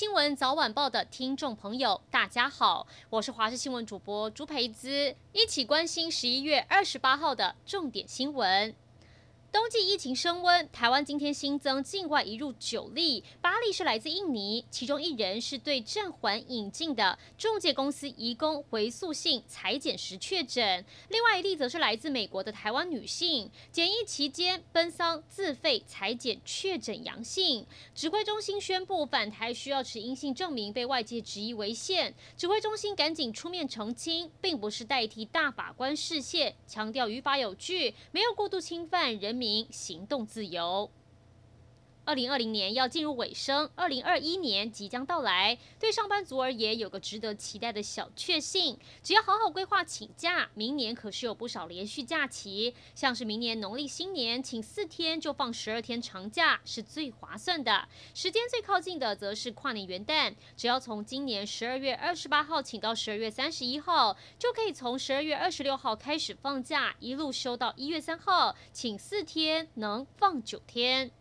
新闻早晚报的听众朋友，大家好，我是华视新闻主播朱培姿，一起关心十一月二十八号的重点新闻。冬季疫情升温，台湾今天新增境外移入九例，八例是来自印尼，其中一人是对暂缓引进的中介公司移工回溯性采检时确诊，另外一例则是来自美国的台湾女性，检疫期间奔丧自费采检确诊阳性。指挥中心宣布返台需要持阴性证明，被外界质疑违宪，指挥中心赶紧出面澄清，并不是代替大法官释宪，强调于法有据，没有过度侵犯人民行动自由。二零二零年要进入尾声，二零二一年即将到来。对上班族而言，有个值得期待的小确幸，只要好好规划请假，明年可是有不少连续假期。像是明年农历新年，请四天就放十二天长假，是最划算的。时间最靠近的，则是跨年元旦，只要从今年十二月二十八号请到十二月三十一号，就可以从十二月二十六号开始放假，一路休到一月三号，请四天能放九天。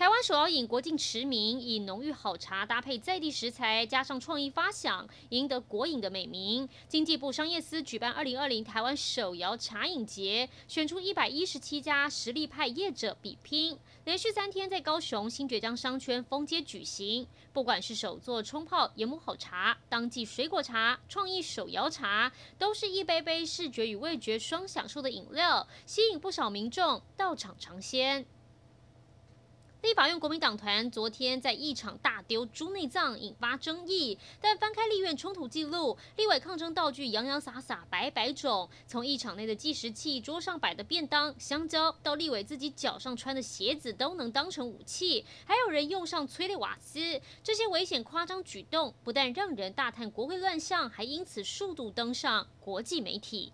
台湾手摇饮国境驰名，以浓郁好茶搭配在地食材，加上创意发想，赢得国饮的美名。经济部商业司举办二零二零台湾手摇茶饮节，选出一百一十七家实力派业者比拼，连续三天在高雄新崛江商圈封街举行。不管是手作冲泡研磨好茶、当季水果茶、创意手摇茶，都是一杯杯视觉与味觉双享受的饮料，吸引不少民众到场尝鲜。法院国民党团昨天在一场大丢猪内脏，引发争议。但翻开立院冲突记录，立委抗争道具洋洋洒洒百百种，从议场内的计时器、桌上摆的便当、香蕉，到立委自己脚上穿的鞋子都能当成武器。还有人用上催泪瓦斯，这些危险夸张举动，不但让人大叹国会乱象，还因此数度登上国际媒体。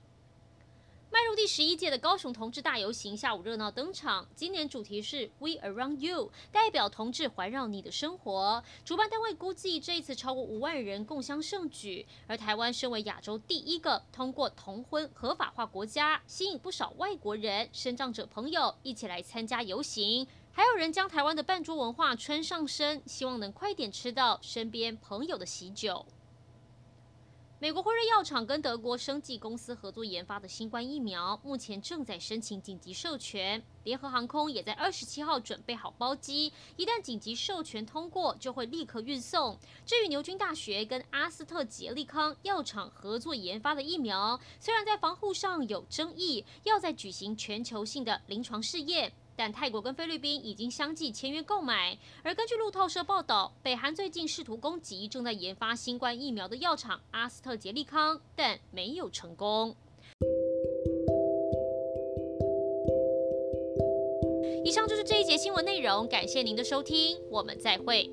迈入第十一届的高雄同志大游行，下午热闹登场。今年主题是 We Around You，代表同志环绕你的生活。主办单位估计这一次超过五万人共襄盛举。而台湾身为亚洲第一个通过同婚合法化国家，吸引不少外国人、身障者朋友一起来参加游行。还有人将台湾的办桌文化穿上身，希望能快点吃到身边朋友的喜酒。美国辉瑞药厂跟德国生技公司合作研发的新冠疫苗，目前正在申请紧急授权。联合航空也在二十七号准备好包机，一旦紧急授权通过，就会立刻运送。至于牛津大学跟阿斯特捷利康药厂合作研发的疫苗，虽然在防护上有争议，要在举行全球性的临床试验。但泰国跟菲律宾已经相继签约购买，而根据路透社报道，北韩最近试图攻击正在研发新冠疫苗的药厂阿斯特杰利康，但没有成功。以上就是这一节新闻内容，感谢您的收听，我们再会。